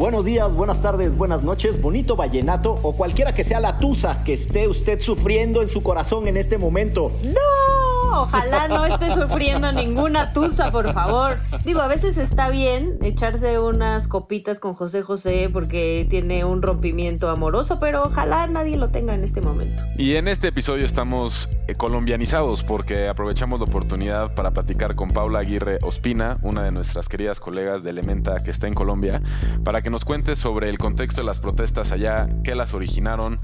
Buenos días, buenas tardes, buenas noches, bonito vallenato o cualquiera que sea la tusa que esté usted sufriendo en su corazón en este momento. ¡No! Ojalá no esté sufriendo ninguna tusa, por favor. Digo, a veces está bien echarse unas copitas con José José porque tiene un rompimiento amoroso, pero ojalá nadie lo tenga en este momento. Y en este episodio estamos eh, colombianizados porque aprovechamos la oportunidad para platicar con Paula Aguirre Ospina, una de nuestras queridas colegas de Elementa que está en Colombia, para que nos cuente sobre el contexto de las protestas allá, qué las originaron,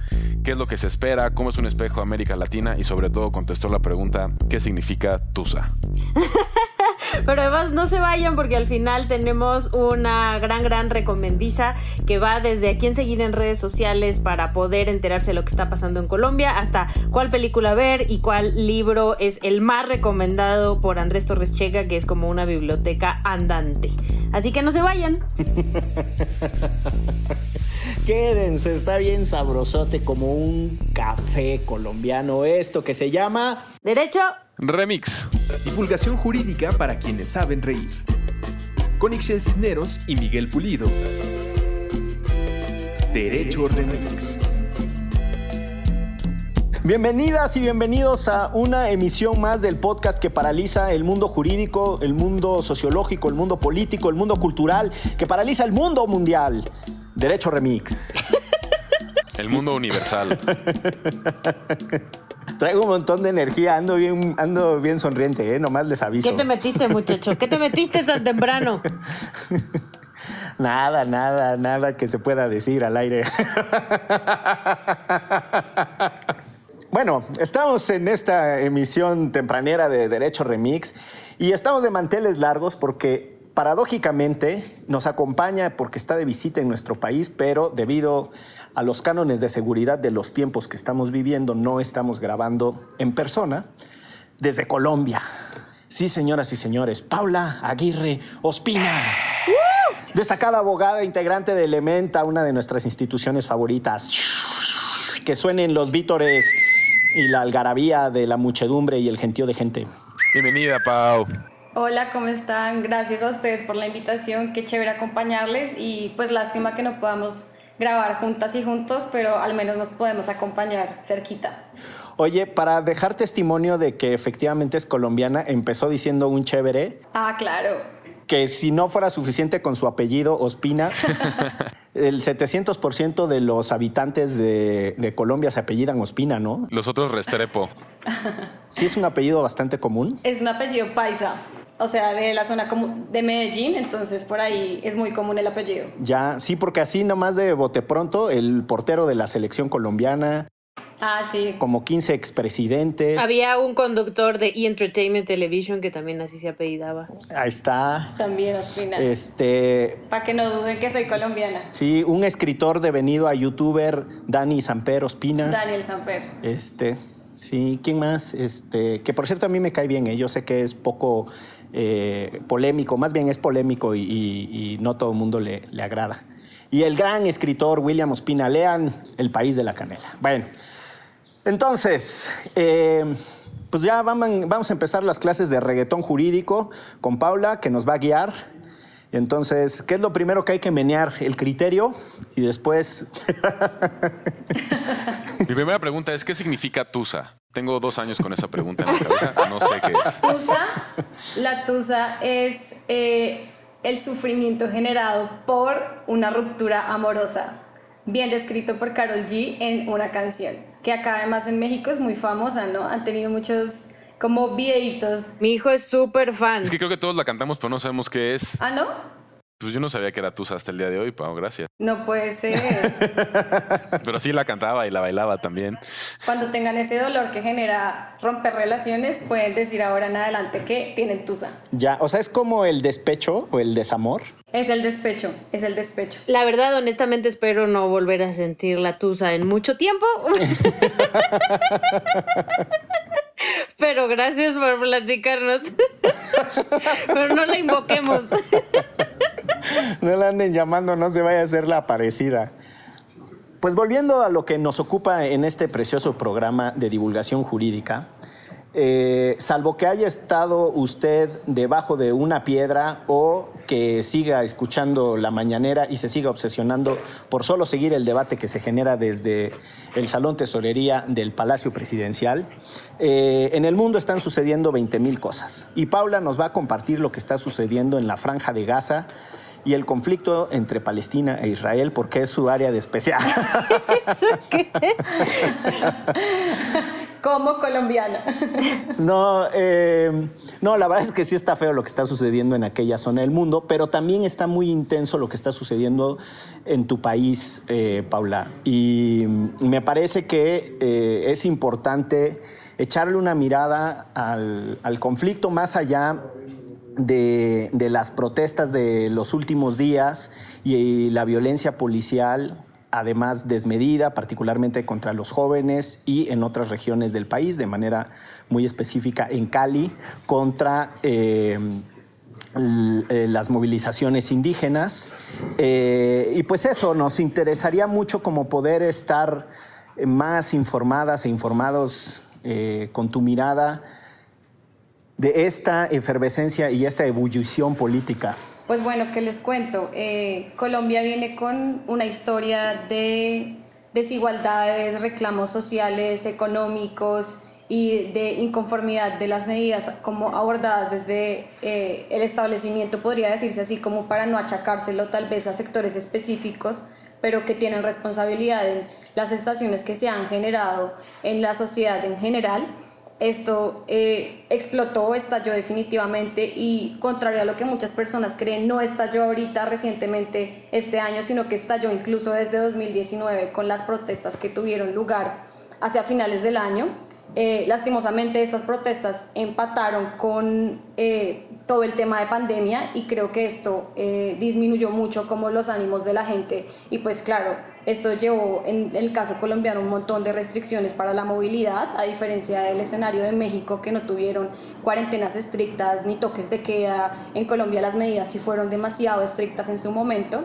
qué es lo que se espera, cómo es un espejo América Latina y sobre todo contestó la pregunta, ¿qué significa Tusa? Pero además no se vayan porque al final tenemos una gran, gran recomendiza que va desde a quién seguir en redes sociales para poder enterarse de lo que está pasando en Colombia hasta cuál película ver y cuál libro es el más recomendado por Andrés Torres Checa, que es como una biblioteca andante. Así que no se vayan. Quédense, está bien sabrosote como un café colombiano esto que se llama... Derecho. Remix. Divulgación jurídica para quienes saben reír. Con Ixel Cisneros y Miguel Pulido. Derecho Remix. Bienvenidas y bienvenidos a una emisión más del podcast que paraliza el mundo jurídico, el mundo sociológico, el mundo político, el mundo cultural, que paraliza el mundo mundial. Derecho Remix. El mundo universal. Traigo un montón de energía, ando bien, ando bien sonriente, ¿eh? nomás les aviso. ¿Qué te metiste, muchacho? ¿Qué te metiste tan temprano? Nada, nada, nada que se pueda decir al aire. Bueno, estamos en esta emisión tempranera de Derecho Remix y estamos de manteles largos porque paradójicamente nos acompaña porque está de visita en nuestro país, pero debido a los cánones de seguridad de los tiempos que estamos viviendo, no estamos grabando en persona desde Colombia. Sí, señoras y señores, Paula Aguirre Ospina. Destacada abogada integrante de Elementa, una de nuestras instituciones favoritas. Que suenen los vítores y la algarabía de la muchedumbre y el gentío de gente. Bienvenida, Pau. Hola, ¿cómo están? Gracias a ustedes por la invitación, qué chévere acompañarles y pues lástima que no podamos grabar juntas y juntos, pero al menos nos podemos acompañar cerquita. Oye, para dejar testimonio de que efectivamente es colombiana, empezó diciendo un chévere Ah, claro. que si no fuera suficiente con su apellido Ospina, el 700% de los habitantes de, de Colombia se apellidan Ospina, ¿no? Los otros Restrepo. Sí es un apellido bastante común. Es un apellido paisa, o sea, de la zona como de Medellín, entonces por ahí es muy común el apellido. Ya, sí, porque así nomás de bote pronto, el portero de la selección colombiana, Ah, sí. como 15 expresidentes. Había un conductor de E! Entertainment Television que también así se apellidaba. Ahí está. También Ospina. Este, Para que no duden que soy colombiana. sí, un escritor devenido a youtuber, Dani Samper Ospina. Daniel Samper. Este, sí, ¿quién más? Este, que por cierto a mí me cae bien, ¿eh? yo sé que es poco eh, polémico, más bien es polémico y, no todo el mundo le, le agrada. Y el gran escritor William Ospina, lean El País de la Canela. Bueno, entonces, eh, pues ya vamos, vamos a empezar las clases de reggaetón jurídico con Paula, que nos va a guiar. Entonces, ¿qué es lo primero que hay que menear? El criterio y después Mi primera pregunta es, ¿qué significa Tusa? Tengo dos años con esa pregunta en la cabeza, no sé qué es. Tusa, la tusa es eh, el sufrimiento generado por una ruptura amorosa, bien descrito por Carol G en una canción, que acá además en México es muy famosa, ¿no? Han tenido muchos como videitos. Mi hijo es súper fan. Es que creo que todos la cantamos, pero no sabemos qué es. ¿Ah, no? Pues yo no sabía que era Tusa hasta el día de hoy, Pau, gracias. No puede ser. Pero sí la cantaba y la bailaba también. Cuando tengan ese dolor que genera romper relaciones, pueden decir ahora en adelante que tienen tusa. ya, o sea, es como el despecho o el desamor. Es el despecho, es el despecho. La verdad, honestamente, espero no volver a sentir la tusa en mucho tiempo. Pero gracias por platicarnos. Pero no la invoquemos. No la anden llamando, no se vaya a hacer la parecida. Pues volviendo a lo que nos ocupa en este precioso programa de divulgación jurídica, eh, salvo que haya estado usted debajo de una piedra o que siga escuchando la mañanera y se siga obsesionando por solo seguir el debate que se genera desde el Salón Tesorería del Palacio Presidencial, eh, en el mundo están sucediendo 20 mil cosas. Y Paula nos va a compartir lo que está sucediendo en la franja de Gaza y el conflicto entre Palestina e Israel porque es su área de especial. Como colombiana. No, eh, no, la verdad es que sí está feo lo que está sucediendo en aquella zona del mundo, pero también está muy intenso lo que está sucediendo en tu país, eh, Paula. Y me parece que eh, es importante echarle una mirada al, al conflicto más allá de, las protestas de los últimos días y la violencia policial además desmedida, particularmente contra los jóvenes y en otras regiones del país, de manera muy específica en Cali, contra eh, eh, las movilizaciones indígenas. Eh, y pues eso, nos interesaría mucho como poder estar más informadas e informados con tu mirada de esta efervescencia y esta ebullición política. Pues bueno, ¿qué les cuento? Eh, Colombia viene con una historia de desigualdades, reclamos sociales, económicos y de inconformidad de las medidas como abordadas desde eh, el establecimiento, podría decirse así, como para no achacárselo tal vez a sectores específicos, pero que tienen responsabilidad en las sensaciones que se han generado en la sociedad en general esto eh, explotó, estalló definitivamente y contrario a lo que muchas personas creen, no estalló ahorita recientemente este año, sino que estalló incluso desde 2019 con las protestas que tuvieron lugar hacia finales del año. Eh, lastimosamente estas protestas empataron con eh, todo el tema de pandemia y creo que esto disminuyó mucho como los ánimos de la gente y pues claro, esto llevó en el caso colombiano un montón de restricciones para la movilidad, a diferencia del escenario de México que no tuvieron cuarentenas estrictas ni toques de queda. En Colombia las medidas sí fueron demasiado estrictas en su momento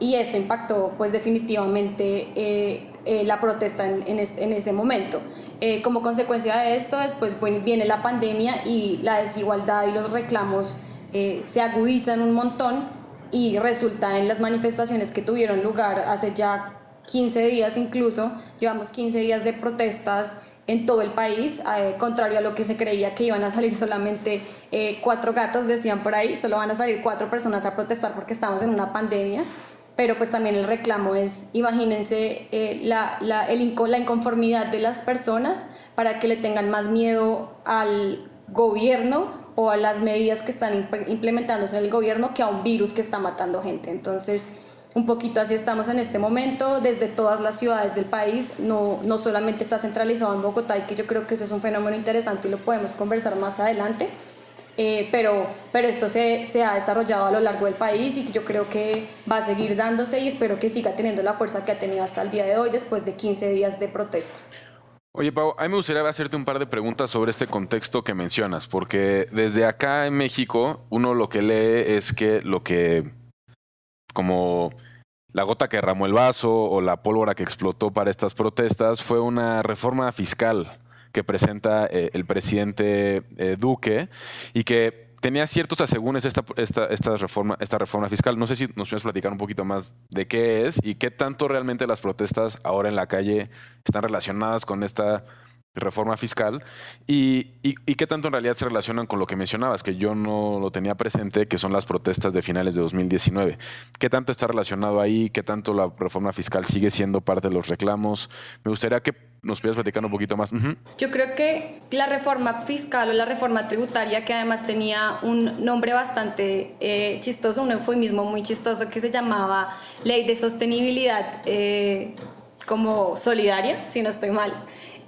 y esto impactó pues definitivamente eh, eh, la protesta en, ese momento. Eh, como consecuencia de esto después viene la pandemia y la desigualdad y los reclamos se agudizan un montón y resulta en las manifestaciones que tuvieron lugar hace ya 15 días incluso, llevamos 15 días de protestas en todo el país, eh, contrario a lo que se creía que iban a salir solamente eh, cuatro gatos, decían por ahí, solo van a salir cuatro personas a protestar porque estamos en una pandemia, pero pues también el reclamo es, imagínense eh, la, la, el, la inconformidad de las personas para que le tengan más miedo al gobierno o a las medidas que están implementándose en el gobierno que a un virus que está matando gente. Entonces, un poquito así estamos en este momento, desde todas las ciudades del país, no, no solamente está centralizado en Bogotá y que yo creo que eso es un fenómeno interesante y lo podemos conversar más adelante, eh, pero, pero esto se, se, ha desarrollado a lo largo del país y que yo creo que va a seguir dándose y espero que siga teniendo la fuerza que ha tenido hasta el día de hoy después de 15 días de protesta. Oye, Pau, a mí me gustaría hacerte un par de preguntas sobre este contexto que mencionas, porque desde acá en México uno lo que lee es que lo que como la gota que derramó el vaso o la pólvora que explotó para estas protestas fue una reforma fiscal que presenta eh, el presidente eh, Duque y que tenía ciertos asegúnes esta, esta, esta, reforma, esta reforma fiscal. No sé si nos puedes platicar un poquito más de qué es y qué tanto realmente las protestas ahora en la calle están relacionadas con esta reforma fiscal y, y, qué tanto en realidad se relacionan con lo que mencionabas, que yo no lo tenía presente, que son las protestas de finales de 2019. ¿Qué tanto está relacionado ahí? ¿Qué tanto la reforma fiscal sigue siendo parte de los reclamos? Me gustaría que nos pudieras platicar un poquito más. Yo creo que la reforma fiscal o la reforma tributaria, que además tenía un nombre bastante eh, chistoso, un eufemismo muy chistoso que se llamaba Ley de Sostenibilidad eh, como Solidaria, si no estoy mal.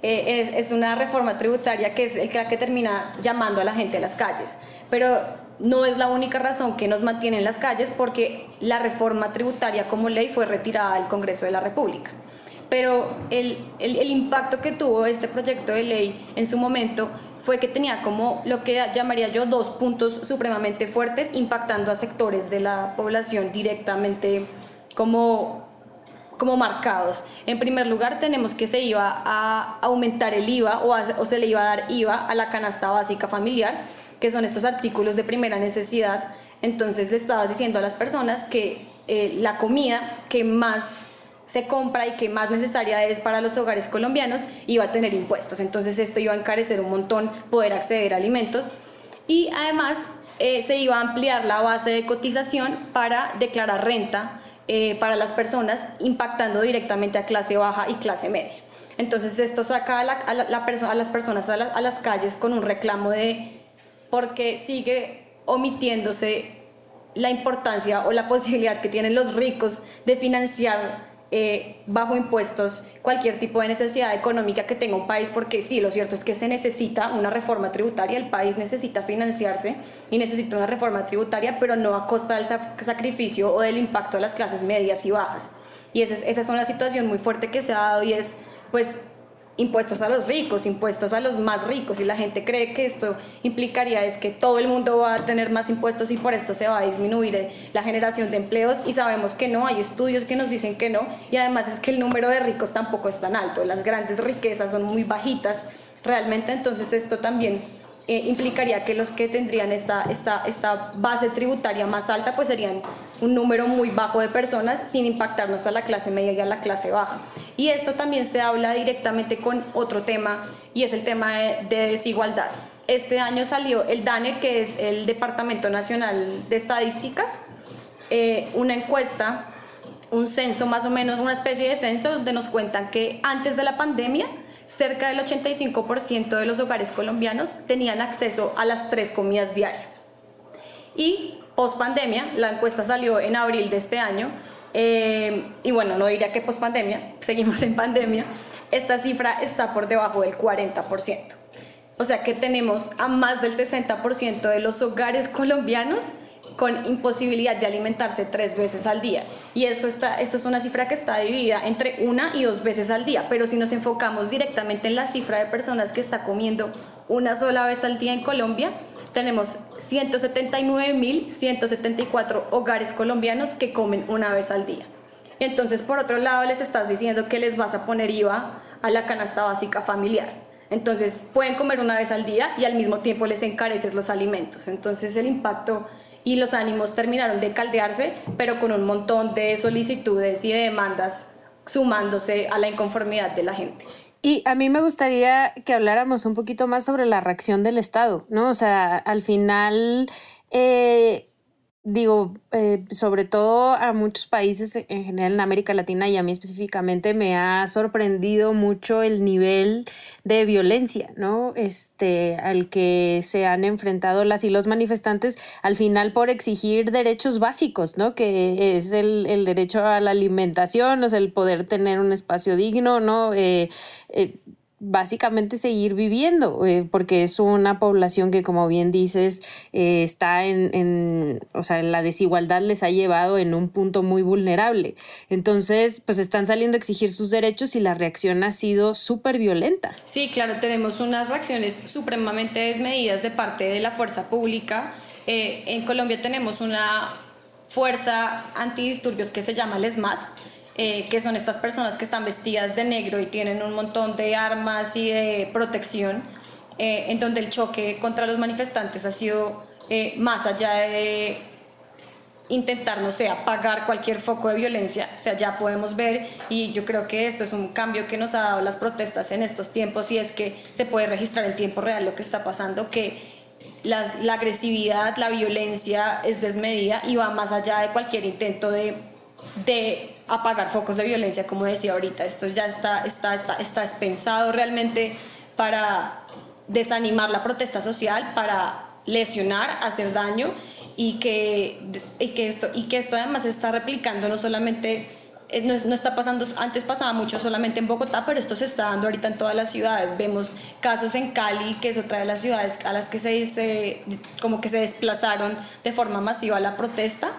Eh, es, una reforma tributaria que es el que, termina llamando a la gente a las calles. Pero no es la única razón que nos mantiene en las calles porque la reforma tributaria como ley fue retirada del Congreso de la República. Pero el, el impacto que tuvo este proyecto de ley en su momento fue que tenía como lo que llamaría yo dos puntos supremamente fuertes impactando a sectores de la población directamente como como marcados. En primer lugar, tenemos que se iba a aumentar el IVA o, se le iba a dar IVA a la canasta básica familiar, que son estos artículos de primera necesidad. Entonces le estabas diciendo a las personas que eh, la comida que más se compra y que más necesaria es para los hogares colombianos iba a tener impuestos. Entonces esto iba a encarecer un montón poder acceder a alimentos y además eh, se iba a ampliar la base de cotización para declarar renta eh, para las personas, impactando directamente a clase baja y clase media. Entonces esto saca a, la, a, la, a las personas a, a, las calles con un reclamo de porque sigue omitiéndose la importancia o la posibilidad que tienen los ricos de financiar eh, bajo impuestos cualquier tipo de necesidad económica que tenga un país, porque sí, lo cierto es que se necesita una reforma tributaria, el país necesita financiarse y necesita una reforma tributaria, pero no a costa del sacrificio o del impacto a las clases medias y bajas. Y esa es, esa es una situación muy fuerte que se ha dado y es, pues, impuestos a los ricos, impuestos a los más ricos y la gente cree que esto implicaría es que todo el mundo va a tener más impuestos y por esto se va a disminuir eh, la generación de empleos y sabemos que no, hay estudios que nos dicen que no y además es que el número de ricos tampoco es tan alto, las grandes riquezas son muy bajitas realmente, entonces esto también eh, implicaría que los que tendrían esta, esta, esta base tributaria más alta pues serían un número muy bajo de personas sin impactarnos a la clase media y a la clase baja. Y esto también se habla directamente con otro tema y es el tema de, desigualdad. Este año salió el DANE, que es el Departamento Nacional de Estadísticas, eh, una encuesta, un censo más o menos, una especie de censo donde nos cuentan que antes de la pandemia cerca del 85% de los hogares colombianos tenían acceso a las tres comidas diarias. Y post pandemia, la encuesta salió en abril de este año, eh, y bueno, no diría que post pandemia, seguimos en pandemia, esta cifra está por debajo del 40%. O sea que tenemos a más del 60% de los hogares colombianos con imposibilidad de alimentarse tres veces al día. Y esto, está, esto es una cifra que está dividida entre una y dos veces al día, pero si nos enfocamos directamente en la cifra de personas que está comiendo una sola vez al día en Colombia, tenemos 179.174 hogares colombianos que comen una vez al día. Entonces, por otro lado, les estás diciendo que les vas a poner IVA a la canasta básica familiar. Entonces, pueden comer una vez al día y al mismo tiempo les encareces los alimentos. Entonces, el impacto y los ánimos terminaron de caldearse, pero con un montón de solicitudes y de demandas sumándose a la inconformidad de la gente. Y a mí me gustaría que habláramos un poquito más sobre la reacción del Estado, ¿no? O sea, al final, eh, digo, eh, sobre todo a muchos países en general en América Latina y a mí específicamente me ha sorprendido mucho el nivel de violencia, ¿no? Este, al que se han enfrentado las y los manifestantes al final por exigir derechos básicos, ¿no? Que es el, el derecho a la alimentación, o sea, el poder tener un espacio digno, ¿no? Eh, eh, básicamente seguir viviendo, eh, porque es una población que, como bien dices, eh, está en, en, o sea, la desigualdad les ha llevado en un punto muy vulnerable. Entonces, pues están saliendo a exigir sus derechos y la reacción ha sido súper violenta. Sí, claro, tenemos unas reacciones supremamente desmedidas de parte de la fuerza pública. Eh, en Colombia tenemos una fuerza antidisturbios que se llama el SMAT, eh, que son estas personas que están vestidas de negro y tienen un montón de armas y de protección, eh, en donde el choque contra los manifestantes ha sido eh, más allá de intentar, no sé, apagar cualquier foco de violencia. O sea, ya podemos ver, y yo creo que esto es un cambio que nos ha dado las protestas en estos tiempos, y es que se puede registrar en tiempo real lo que está pasando, que las, la agresividad, la violencia es desmedida y va más allá de cualquier intento de, de apagar focos de violencia, como decía ahorita. Esto ya está, está, está, está realmente para desanimar la protesta social, para lesionar, hacer daño y que, y que, esto, y que esto además está replicando no solamente, eh, no, no, está pasando, antes pasaba mucho solamente en Bogotá, pero esto se está dando ahorita en todas las ciudades. Vemos casos en Cali, que es otra de las ciudades a las que se, se como que se desplazaron de forma masiva la protesta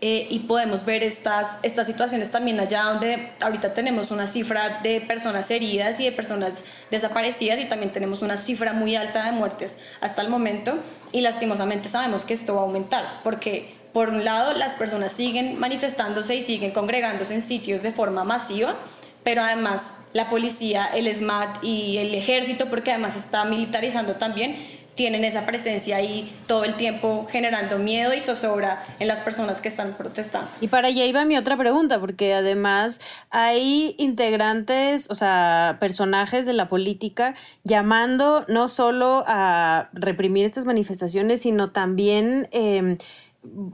eh, y podemos ver estas, estas situaciones también allá donde ahorita tenemos una cifra de personas heridas y de personas desaparecidas y también tenemos una cifra muy alta de muertes hasta el momento. Y lastimosamente sabemos que esto va a aumentar porque por un lado, las personas siguen manifestándose y siguen congregándose en sitios de forma masiva, pero además la policía, el SMAT y el ejército, porque además está militarizando también, tienen esa presencia ahí todo el tiempo generando miedo y zozobra en las personas que están protestando. Y para allá iba mi otra pregunta, porque además hay integrantes, o sea, personajes de la política llamando no solo a reprimir estas manifestaciones, sino también... Eh,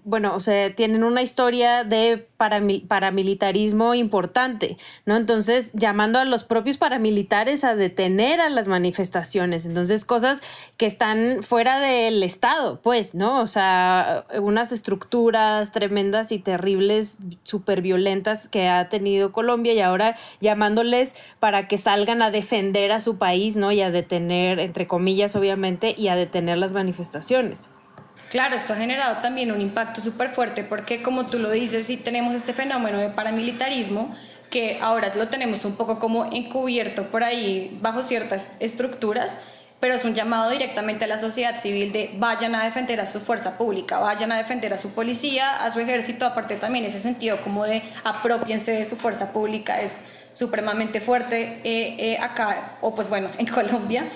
bueno, o sea, tienen una historia de paramilitarismo importante, ¿no? Entonces, llamando a los propios paramilitares a detener a las manifestaciones. Entonces, cosas que están fuera del Estado, pues, ¿no? O sea, unas estructuras tremendas y terribles, súper violentas que ha tenido Colombia y ahora llamándoles para que salgan a defender a su país, ¿no? Y a detener, entre comillas, obviamente, y a detener las manifestaciones. Claro, esto ha generado también un impacto súper fuerte porque como tú lo dices, sí tenemos este fenómeno de paramilitarismo que ahora lo tenemos un poco como encubierto por ahí bajo ciertas estructuras, pero es un llamado directamente a la sociedad civil de vayan a defender a su fuerza pública, vayan a defender a su policía, a su ejército, aparte también ese sentido como de apropiense de su fuerza pública es supremamente fuerte eh, eh, acá, o pues bueno, en Colombia.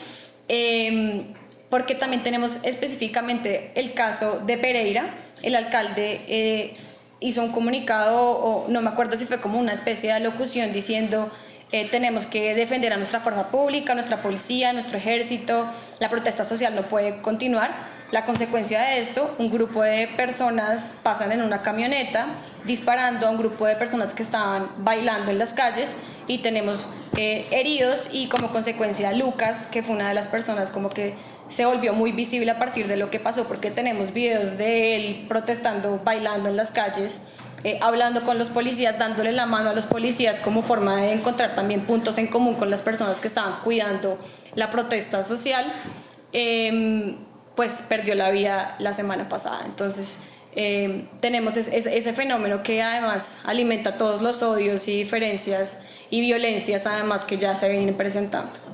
Eh, porque también tenemos específicamente el caso de Pereira. El alcalde eh, hizo un comunicado, o no me acuerdo si fue como una especie de alocución diciendo eh, tenemos que defender a nuestra fuerza pública, nuestra policía, nuestro ejército, la protesta social no puede continuar. La consecuencia de esto, un grupo de personas pasan en una camioneta disparando a un grupo de personas que estaban bailando en las calles y tenemos eh, heridos y como consecuencia Lucas, que fue una de las personas como que se volvió muy visible a partir de lo que pasó, porque tenemos videos de él protestando, bailando en las calles, eh, hablando con los policías, dándole la mano a los policías como forma de encontrar también puntos en común con las personas que estaban cuidando la protesta social, em, pues perdió la vida la semana pasada. Entonces, em, tenemos ese fenómeno que además alimenta todos los odios y diferencias y violencias, además que ya se vienen presentando.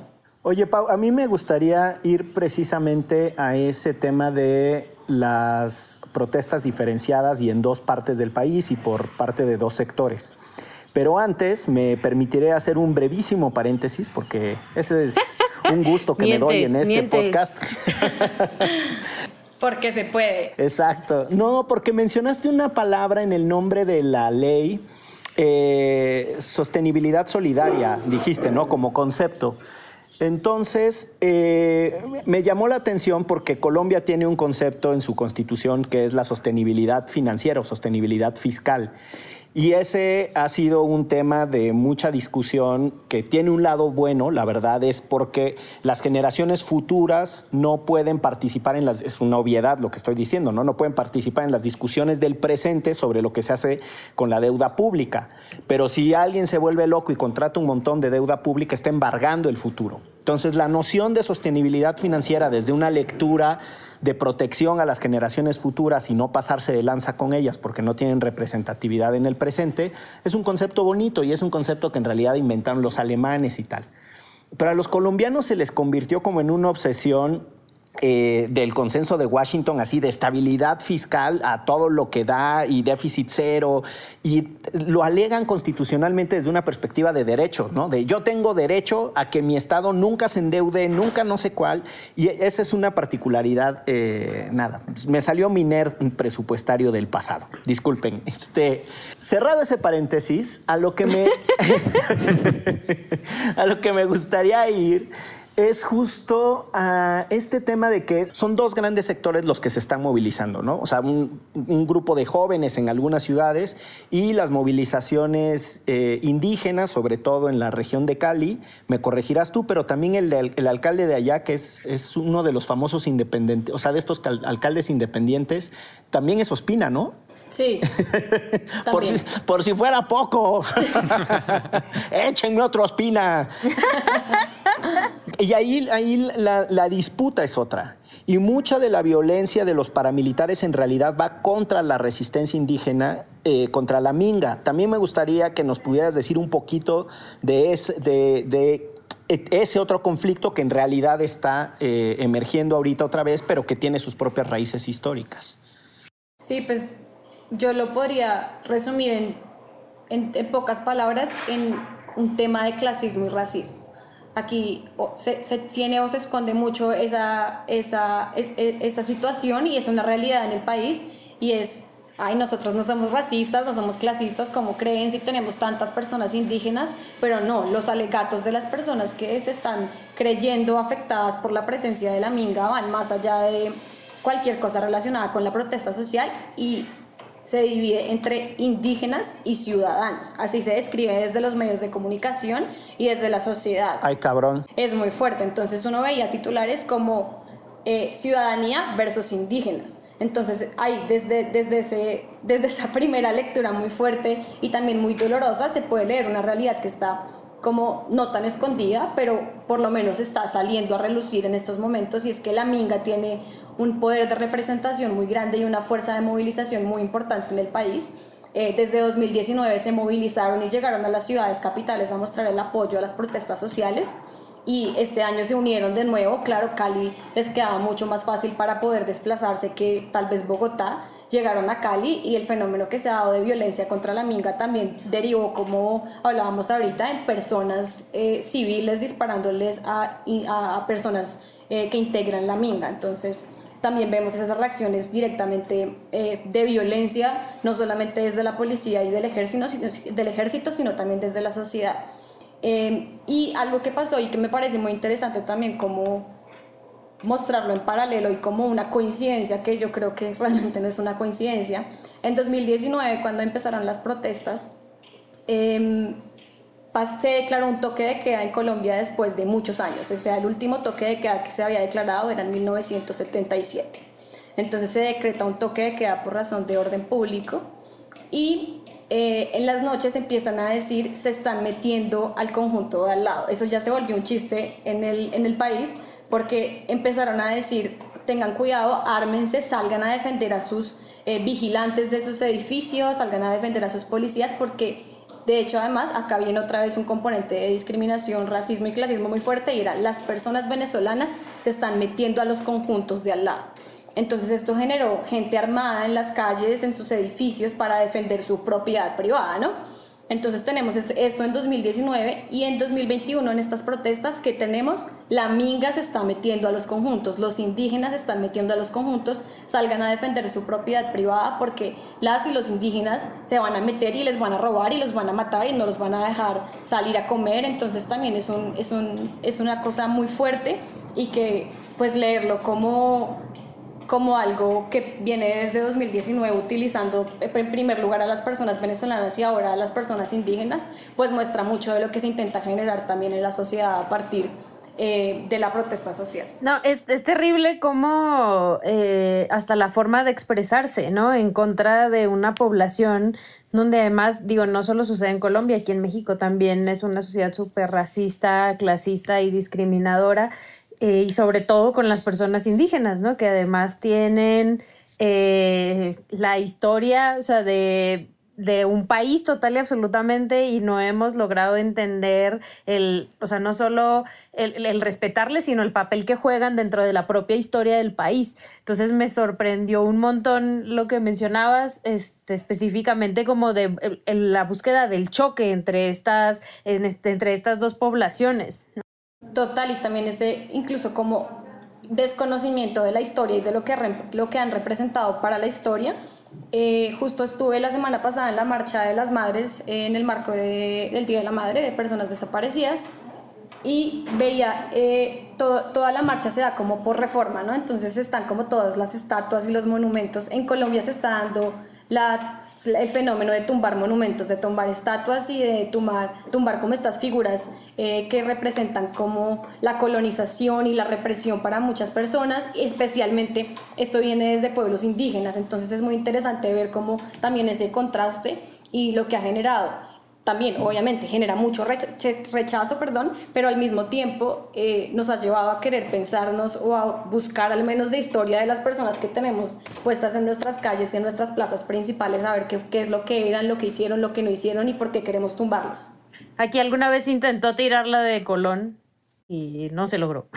Oye, Pau, a mí me gustaría ir precisamente a ese tema de las protestas diferenciadas y en dos partes del país y por parte de dos sectores. Pero antes me permitiré hacer un brevísimo paréntesis porque ese es un gusto que me doy en este podcast. porque se puede. Exacto. No, porque mencionaste una palabra en el nombre de la ley, eh, sostenibilidad solidaria, dijiste, ¿no? Como concepto. Entonces, eh, me llamó la atención porque Colombia tiene un concepto en su constitución que es la sostenibilidad financiera o sostenibilidad fiscal. Y ese ha sido un tema de mucha discusión que tiene un lado bueno, la verdad es porque las generaciones futuras no pueden participar en las, es una obviedad lo que estoy diciendo, ¿no? No pueden participar en las discusiones del presente sobre lo que se hace con la deuda pública. Pero si alguien se vuelve loco y contrata un montón de deuda pública, está embargando el futuro. Entonces, la noción de sostenibilidad financiera desde una lectura de protección a las generaciones futuras y no pasarse de lanza con ellas porque no tienen representatividad en el presente, es un concepto bonito y es un concepto que en realidad inventaron los alemanes y tal. Pero a los colombianos se les convirtió como en una obsesión eh, del consenso de Washington, así de estabilidad fiscal a todo lo que da y déficit cero, y lo alegan constitucionalmente desde una perspectiva de derecho, ¿no? De yo tengo derecho a que mi Estado nunca se endeude, nunca no sé cuál, y esa es una particularidad, eh, nada, me salió mi nerd presupuestario del pasado, disculpen. Este, cerrado ese paréntesis, a lo que me, a lo que me gustaría ir es justo a este tema de que son dos grandes sectores los que se están movilizando, ¿no? O sea, un, grupo de jóvenes en algunas ciudades y las movilizaciones eh, indígenas, sobre todo en la región de Cali, me corregirás tú, pero también el, el alcalde de allá, que es, es, uno de los famosos independientes, o sea, de estos alcaldes independientes, también es Ospina, ¿no? Sí. por, si, por, si, fuera poco, échenme otro Ospina. Y ahí, ahí la, disputa es otra. Y mucha de la violencia de los paramilitares en realidad va contra la resistencia indígena, eh, contra la minga. También me gustaría que nos pudieras decir un poquito de, de, e, ese otro conflicto que en realidad está eh, emergiendo ahorita otra vez, pero que tiene sus propias raíces históricas. Sí, pues yo lo podría resumir en, en, pocas palabras en un tema de clasismo y racismo. Aquí se, se, tiene o se esconde mucho esa, esa, esa situación y es una realidad en el país y es ay, nosotros no somos racistas, no somos clasistas como creen si tenemos tantas personas indígenas, pero no, los alegatos de las personas que se están creyendo afectadas por la presencia de la minga van más allá de cualquier cosa relacionada con la protesta social y se divide entre indígenas y ciudadanos. Así se describe desde los medios de comunicación y desde la sociedad. Ay, cabrón. Es muy fuerte. Entonces uno veía titulares como eh, ciudadanía versus indígenas. Entonces, hay desde, desde, ese, desde esa primera lectura muy fuerte y también muy dolorosa, se puede leer una realidad que está como no tan escondida, pero por lo menos está saliendo a relucir en estos momentos y es que la Minga tiene un poder de representación muy grande y una fuerza de movilización muy importante en el país. Eh, desde 2019 se movilizaron y llegaron a las ciudades capitales a mostrar el apoyo a las protestas sociales y este año se unieron de nuevo. Claro, Cali les quedaba mucho más fácil para poder desplazarse que tal vez Bogotá. Llegaron a Cali y el fenómeno que se ha dado de violencia contra la minga también derivó, como hablábamos ahorita, en personas eh, civiles disparándoles a, a, personas eh, que integran la minga. Entonces, también vemos esas reacciones directamente eh, de violencia, no solamente desde la policía y del ejército, del ejército, sino también desde la sociedad. Em, y algo que pasó y que me parece muy interesante también como mostrarlo en paralelo y como una coincidencia, que yo creo que realmente no es una coincidencia, en 2019 cuando empezaron las protestas, eh, se declaró un toque de queda en Colombia después de muchos años, o sea, el último toque de queda que se había declarado era en 1977. Entonces se decreta un toque de queda por razón de orden público y eh, en las noches empiezan a decir se están metiendo al conjunto de al lado. Eso ya se volvió un chiste en el, en el país porque empezaron a decir tengan cuidado, ármense, salgan a defender a sus eh, vigilantes de sus edificios, salgan a defender a sus policías porque de hecho además acá viene otra vez un componente de discriminación, racismo y clasismo muy fuerte y era las personas venezolanas se están metiendo a los conjuntos de al lado. Entonces esto generó gente armada en las calles, en sus edificios para defender su propiedad privada, ¿no? Entonces tenemos esto en 2019 y en 2021 en estas protestas que tenemos, la minga se está metiendo a los conjuntos, los indígenas se están metiendo a los conjuntos, salgan a defender su propiedad privada porque las y los indígenas se van a meter y les van a robar y los van a matar y no los van a dejar salir a comer, entonces también es, un, es, un, es una cosa muy fuerte y que pues leerlo como como algo que viene desde 2019 utilizando en primer lugar a las personas venezolanas y ahora a las personas indígenas, pues muestra mucho de lo que se intenta generar también en la sociedad a partir eh, de la protesta social. No, es, es terrible como eh, hasta la forma de expresarse, ¿no? En contra de una población donde además, digo, no solo sucede en Colombia, aquí en México también es una sociedad súper racista, clasista y discriminadora eh, y sobre todo con las personas indígenas, ¿no? Que además tienen eh, la historia, o sea, de, un país total y absolutamente y no hemos logrado entender el, o sea, no solo el, el respetarles, sino el papel que juegan dentro de la propia historia del país. Entonces me sorprendió un montón lo que mencionabas, este, específicamente como de la búsqueda del choque entre estas, este, entre estas dos poblaciones. Total, y también ese incluso como desconocimiento de la historia y de lo que, lo que han representado para la historia. Eh, justo estuve la semana pasada en la Marcha de las Madres en el marco del Día de la Madre de Personas Desaparecidas y veía eh, toda la marcha se da como por reforma, ¿no? Entonces están como todas las estatuas y los monumentos. En Colombia se está dando la el fenómeno de tumbar monumentos, de tumbar estatuas y de tumbar, tumbar como estas figuras eh, que representan como la colonización y la represión para muchas personas, especialmente esto viene desde pueblos indígenas, entonces es muy interesante ver cómo también ese contraste y lo que ha generado también obviamente genera mucho rechazo, perdón, pero al mismo tiempo eh, nos ha llevado a querer pensarnos o a buscar al menos de historia de las personas que tenemos puestas en nuestras calles y en nuestras plazas principales, a ver qué, qué es lo que eran, lo que hicieron, lo que no hicieron y por qué queremos tumbarlos. Aquí alguna vez intentó tirarla de Colón y no se logró.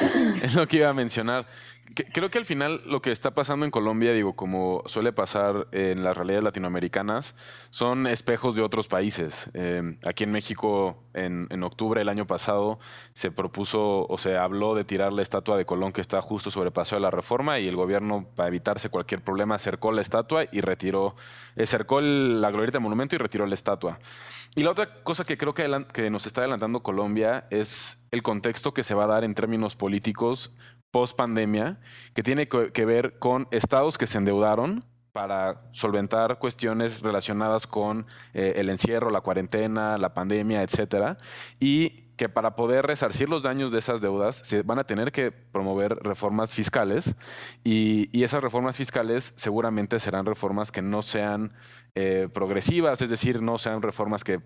es lo que iba a mencionar creo que al final lo que está pasando en Colombia, digo, como suele pasar en las realidades latinoamericanas, son espejos de otros países. Eh, aquí en México, en, en, octubre del año pasado, se propuso o se habló de tirar la estatua de Colón que está justo sobre el Paseo de la Reforma y el gobierno, para evitarse cualquier problema, acercó la estatua y retiró, acercó la glorieta del monumento y retiró la estatua. Y la otra cosa que creo que, que nos está adelantando Colombia es el contexto que se va a dar en términos políticos post pandemia, que tiene que ver con estados que se endeudaron para solventar cuestiones relacionadas con eh, el encierro, la cuarentena, la pandemia, etcétera, y que para poder resarcir los daños de esas deudas se van a tener que promover reformas fiscales y, esas reformas fiscales seguramente serán reformas que no sean eh, progresivas, es decir, no sean reformas que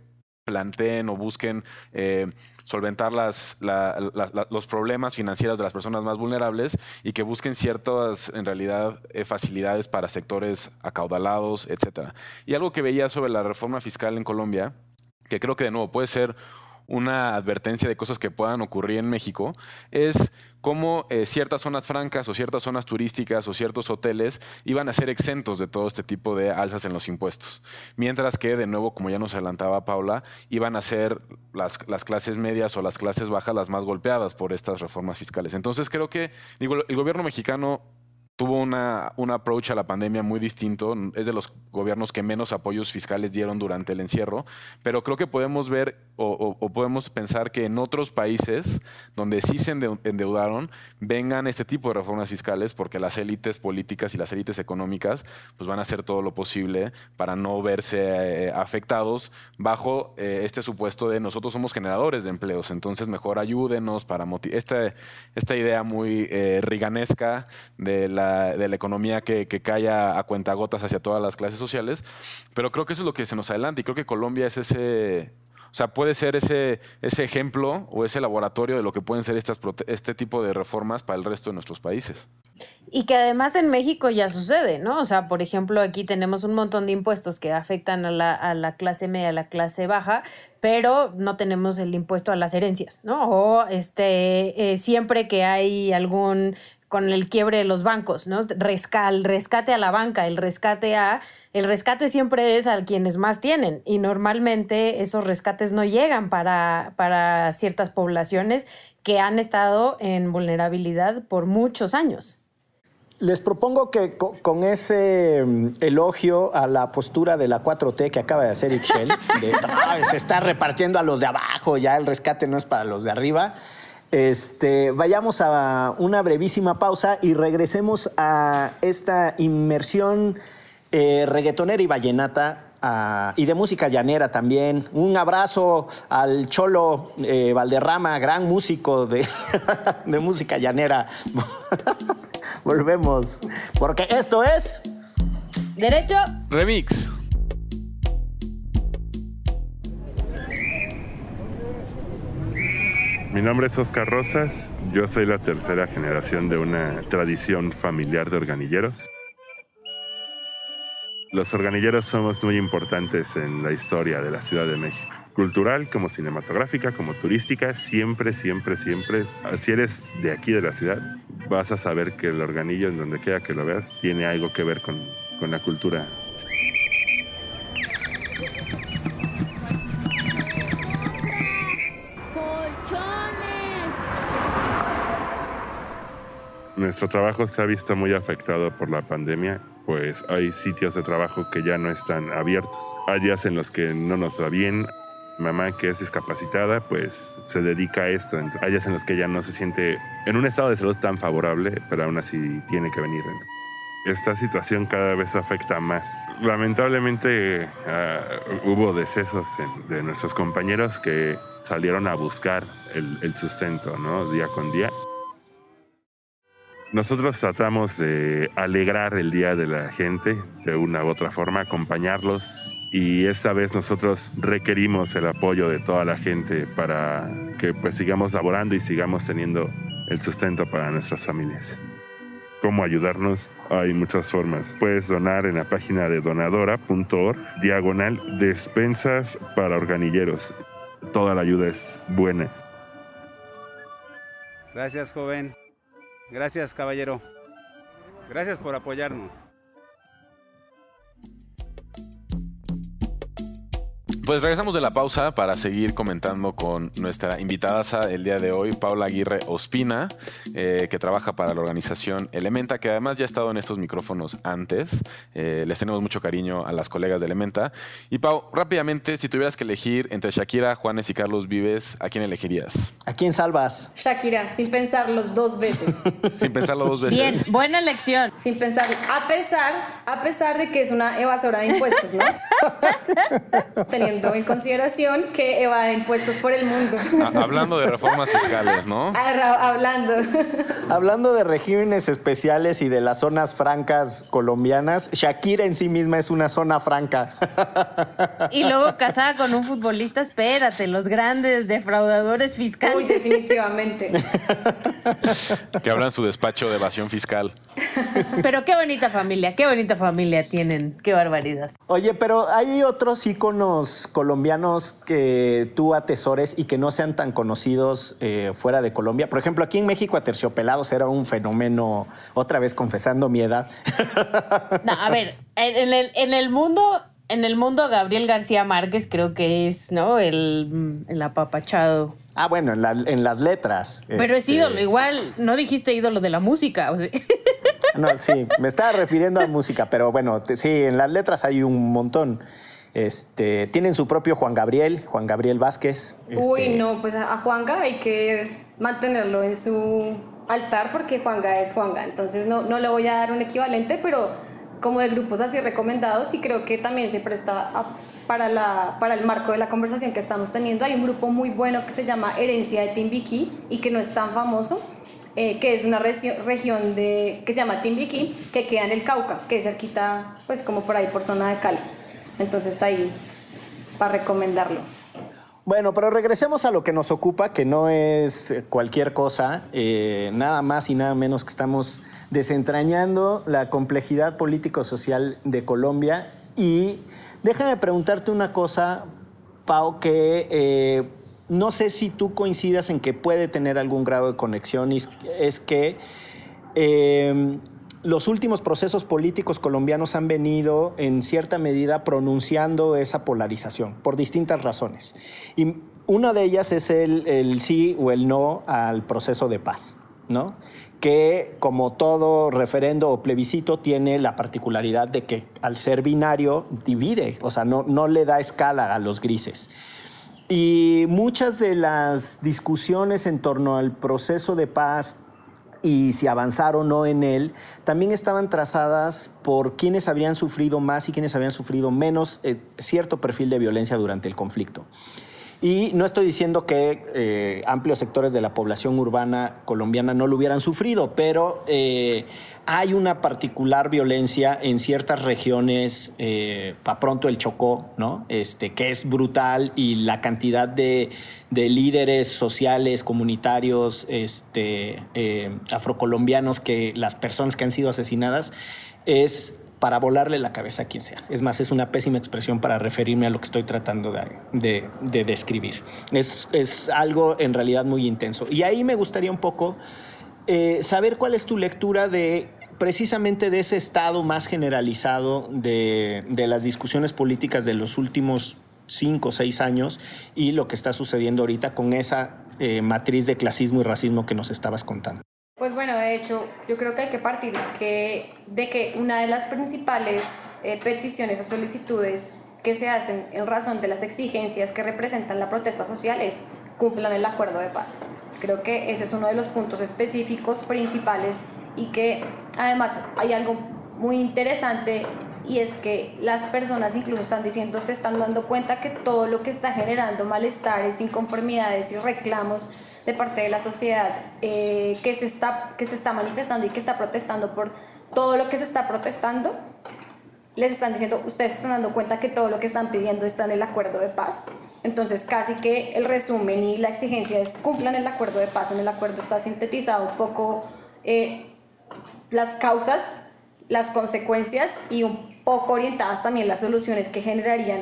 planteen o busquen eh, solventar las, los problemas financieros de las personas más vulnerables y que busquen ciertas, en realidad, eh, facilidades para sectores acaudalados, etc. Y algo que veía sobre la reforma fiscal en Colombia, que creo que de nuevo puede ser una advertencia de cosas que puedan ocurrir en México, es cómo eh, ciertas zonas francas o ciertas zonas turísticas o ciertos hoteles iban a ser exentos de todo este tipo de alzas en los impuestos. Mientras que, de nuevo, como ya nos adelantaba Paula, iban a ser las, las clases medias o las clases bajas las más golpeadas por estas reformas fiscales. Entonces creo que, digo, el gobierno mexicano tuvo una, un approach a la pandemia muy distinto. Es de los gobiernos que menos apoyos fiscales dieron durante el encierro. Pero creo que podemos ver o, podemos pensar que en otros países donde sí se endeudaron vengan este tipo de reformas fiscales porque las élites políticas y las élites económicas pues van a hacer todo lo posible para no verse eh, afectados bajo eh, este supuesto de nosotros somos generadores de empleos. Entonces mejor ayúdenos para motivar. Esta, esta idea muy eh, riganesca de la de la economía que, que cae a, cuentagotas hacia todas las clases sociales. Pero creo que eso es lo que se nos adelanta y creo que Colombia es ese, o sea, puede ser ese, ese ejemplo o ese laboratorio de lo que pueden ser estas, este tipo de reformas para el resto de nuestros países. Y que además en México ya sucede, ¿no? O sea, por ejemplo, aquí tenemos un montón de impuestos que afectan a la, a la clase media, a la clase baja, pero no tenemos el impuesto a las herencias, ¿no? O este, eh, siempre que hay algún con el quiebre de los bancos, ¿no? el rescate a la banca, el rescate a... El rescate siempre es a quienes más tienen y normalmente esos rescates no llegan para, para ciertas poblaciones que han estado en vulnerabilidad por muchos años. Les propongo que con ese mm, elogio a la postura de la 4T que acaba de hacer Ixchel, de, se está repartiendo a los de abajo, ya el rescate no es para los de arriba, este, vayamos a una brevísima pausa y regresemos a esta inmersión eh, reggaetonera y vallenata y de música llanera también. Un abrazo al Cholo eh, Valderrama, gran músico de, de música llanera. Volvemos, porque esto es... Derecho. Remix. Mi nombre es Oscar Rosas, yo soy la tercera generación de una tradición familiar de organilleros. Los organilleros somos muy importantes en la historia de la Ciudad de México. Cultural, como cinematográfica, como turística, siempre, siempre, siempre, si eres de aquí de la ciudad, vas a saber que el organillo, en donde quiera que lo veas, tiene algo que ver con, con la cultura Nuestro trabajo se ha visto muy afectado por la pandemia, pues hay sitios de trabajo que ya no están abiertos. Hay días en los que no nos va bien. Mamá que es discapacitada, pues se dedica a esto. Hay días en los que ya no se siente en un estado de salud tan favorable, pero aún así tiene que venir. Esta situación cada vez afecta más. Lamentablemente ah, hubo decesos de nuestros compañeros que salieron a buscar el, el sustento, ¿no? Día con día. Nosotros tratamos de alegrar el día de la gente de una u otra forma, acompañarlos y esta vez nosotros requerimos el apoyo de toda la gente para que pues sigamos laborando y sigamos teniendo el sustento para nuestras familias. ¿Cómo ayudarnos? Hay muchas formas. Puedes donar en la página de donadora.org, diagonal despensas para organilleros. Toda la ayuda es buena. Gracias, joven. Gracias, caballero. Gracias por apoyarnos. Pues regresamos de la pausa para seguir comentando con nuestra invitada el día de hoy, Paula Aguirre Ospina, eh, que trabaja para la organización Elementa, que además ya ha estado en estos micrófonos antes. Eh, les tenemos mucho cariño a las colegas de Elementa. Y Pau, rápidamente, si tuvieras que elegir entre Shakira, Juanes y Carlos Vives, ¿a quién elegirías? ¿A quién salvas? Shakira, sin pensarlo dos veces. sin pensarlo dos veces. Bien, buena elección. Sin pensarlo. A pesar, a pesar de que es una evasora de impuestos, ¿no? Teniendo en consideración que evade impuestos por el mundo. Ah, hablando de reformas fiscales, ¿no? Ah, hablando. Hablando de regímenes especiales y de las zonas francas colombianas, Shakira en sí misma es una zona franca. Y luego casada con un futbolista, espérate, los grandes defraudadores fiscales. Uy, definitivamente. Que abran su despacho de evasión fiscal. Pero qué bonita familia, qué bonita familia tienen, qué barbaridad. Oye, pero hay otros íconos colombianos que tú atesores y que no sean tan conocidos eh, fuera de Colombia. Por ejemplo, aquí en México Aterciopelados era un fenómeno, otra vez confesando mi edad. No, a ver, en el, en el mundo en el mundo Gabriel García Márquez creo que es, ¿no? El, el apapachado. Ah, bueno, en, las letras. Pero es este, ídolo, igual, no dijiste ídolo de la música. No, sí, me estaba refiriendo a música, pero bueno, sí, en las letras hay un montón. Este, tienen su propio Juan Gabriel, Juan Gabriel Vázquez. Uy, este, no, pues a Juanga hay que mantenerlo en su altar porque Juanga es Juanga. Entonces no, no le voy a dar un equivalente, pero como de grupos así recomendados y creo que también se presta para, la, para el marco de la conversación que estamos teniendo. Hay un grupo muy bueno que se llama Herencia de Timbiquí y que no es tan famoso, eh, que es una región de, que se llama Timbiquí, que queda en el Cauca, que es cerquita, pues como por ahí, por zona de Cali. Entonces ahí, para recomendarlos. Bueno, pero regresemos a lo que nos ocupa, que no es cualquier cosa, eh, nada más y nada menos que estamos desentrañando la complejidad político-social de Colombia. Y déjame preguntarte una cosa, Pau, que eh, no sé si tú coincidas en que puede tener algún grado de conexión, y es que eh, los últimos procesos políticos colombianos han venido en cierta medida pronunciando esa polarización por distintas razones. Y una de ellas es el, sí o el no al proceso de paz, ¿no? que como todo referendo o plebiscito tiene la particularidad de que al ser binario divide, o sea, no, no le da escala a los grises. Y muchas de las discusiones en torno al proceso de paz y si avanzar o no en él, también estaban trazadas por quienes habrían sufrido más y quienes habían sufrido menos eh, cierto perfil de violencia durante el conflicto. Y no estoy diciendo que eh, amplios sectores de la población urbana colombiana no lo hubieran sufrido, pero eh, hay una particular violencia en ciertas regiones, eh, para pronto el Chocó, ¿no? Este, que es brutal y la cantidad de, líderes sociales, comunitarios, este, eh, afrocolombianos, que las personas que han sido asesinadas, es para volarle la cabeza a quien sea. Es más, es una pésima expresión para referirme a lo que estoy tratando de, describir. Es, es algo en realidad muy intenso. Y ahí me gustaría un poco eh, saber cuál es tu lectura de precisamente de ese estado más generalizado de, las discusiones políticas de los últimos cinco o seis años y lo que está sucediendo ahorita con esa eh, matriz de clasismo y racismo que nos estabas contando. Pues bueno, de hecho, yo creo que hay que partir que, de que una de las principales eh, peticiones o solicitudes que se hacen en razón de las exigencias que representan la protesta social es cumplan el acuerdo de paz. Creo que ese es uno de los puntos específicos principales y que además hay algo muy interesante y es que las personas incluso están diciendo, se están dando cuenta que todo lo que está generando malestares, inconformidades y reclamos de parte de la sociedad eh, que, se está, que se está manifestando y que está protestando por todo lo que se está protestando, les están diciendo, ustedes se están dando cuenta que todo lo que están pidiendo está en el acuerdo de paz. Entonces, casi que el resumen y la exigencia es cumplan el acuerdo de paz. En el acuerdo está sintetizado un poco eh, las causas, las consecuencias y un poco orientadas también las soluciones que generarían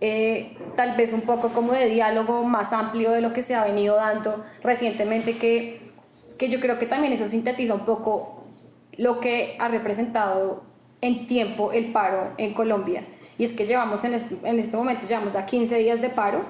eh, tal vez un poco como de diálogo más amplio de lo que se ha venido dando recientemente, que, que yo creo que también eso sintetiza un poco lo que ha representado en tiempo el paro en Colombia. Y es que llevamos en este, en este momento, llevamos a 15 días de paro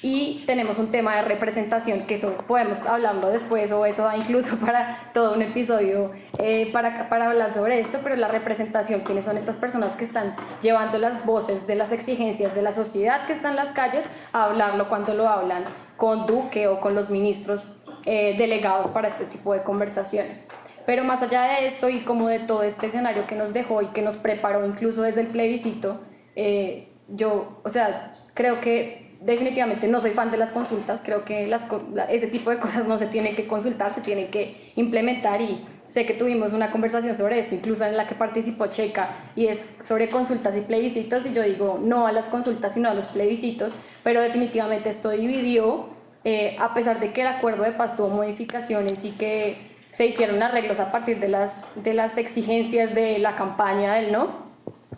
y tenemos un tema de representación, que eso podemos hablarlo después o eso da incluso para todo un episodio eh, para, para hablar sobre esto, pero la representación, quiénes son estas personas que están llevando las voces de las exigencias de la sociedad que está en las calles a hablarlo cuando lo hablan con Duque o con los ministros eh, delegados para este tipo de conversaciones. Pero más allá de esto y como de todo este escenario que nos dejó y que nos preparó incluso desde el plebiscito, eh, yo, o sea, creo que definitivamente no soy fan de las consultas, creo que las, ese tipo de cosas no se tienen que consultar, se tienen que implementar. Y sé que tuvimos una conversación sobre esto, incluso en la que participó Checa, y es sobre consultas y plebiscitos, y yo digo no a las consultas sino a los plebiscitos, pero definitivamente esto dividió, eh, a pesar de que el acuerdo de paz tuvo modificaciones y que se hicieron arreglos a partir de las, de las exigencias de la campaña del no,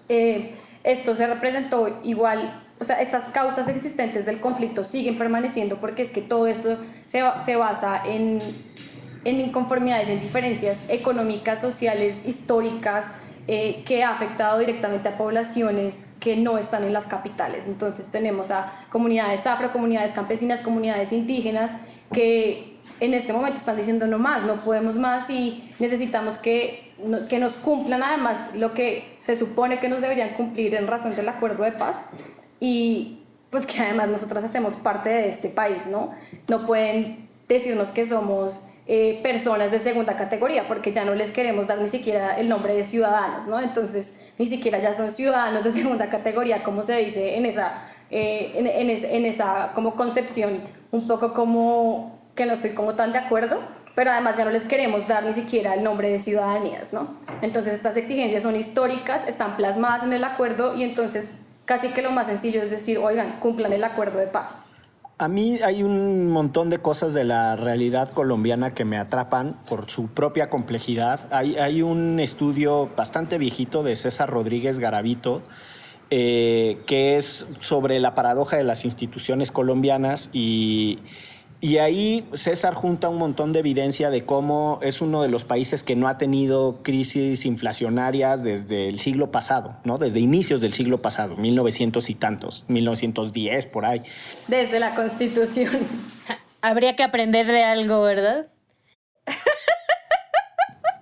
eh, esto se representó igual o sea, estas causas existentes del conflicto siguen permaneciendo porque es que todo esto se, se basa en, en, inconformidades, en diferencias económicas, sociales, históricas, eh, que ha afectado directamente a poblaciones que no están en las capitales. Entonces tenemos a comunidades afro, comunidades campesinas, comunidades indígenas que en este momento están diciendo no más, no podemos más y necesitamos que, que nos cumplan además lo que se supone que nos deberían cumplir en razón del acuerdo de paz y pues que además nosotros hacemos parte de este país, ¿no? No pueden decirnos que somos eh, personas de segunda categoría porque ya no les queremos dar ni siquiera el nombre de ciudadanos, ¿no? Entonces ni siquiera ya son ciudadanos de segunda categoría, como se dice en esa, eh, en, en, en esa como concepción un poco como que no estoy como tan de acuerdo, pero además ya no les queremos dar ni siquiera el nombre de ciudadanías, ¿no? Entonces estas exigencias son históricas, están plasmadas en el acuerdo y entonces casi que lo más sencillo es decir, oigan, cumplan el acuerdo de paz. A mí hay un montón de cosas de la realidad colombiana que me atrapan por su propia complejidad. Hay, hay un estudio bastante viejito de César Rodríguez Garavito, eh, que es sobre la paradoja de las instituciones colombianas y y ahí César junta un montón de evidencia de cómo es uno de los países que no ha tenido crisis inflacionarias desde el siglo pasado, ¿no? Desde inicios del siglo pasado, 1900 y tantos, 1910 por ahí. Desde la Constitución. Habría que aprender de algo, ¿verdad?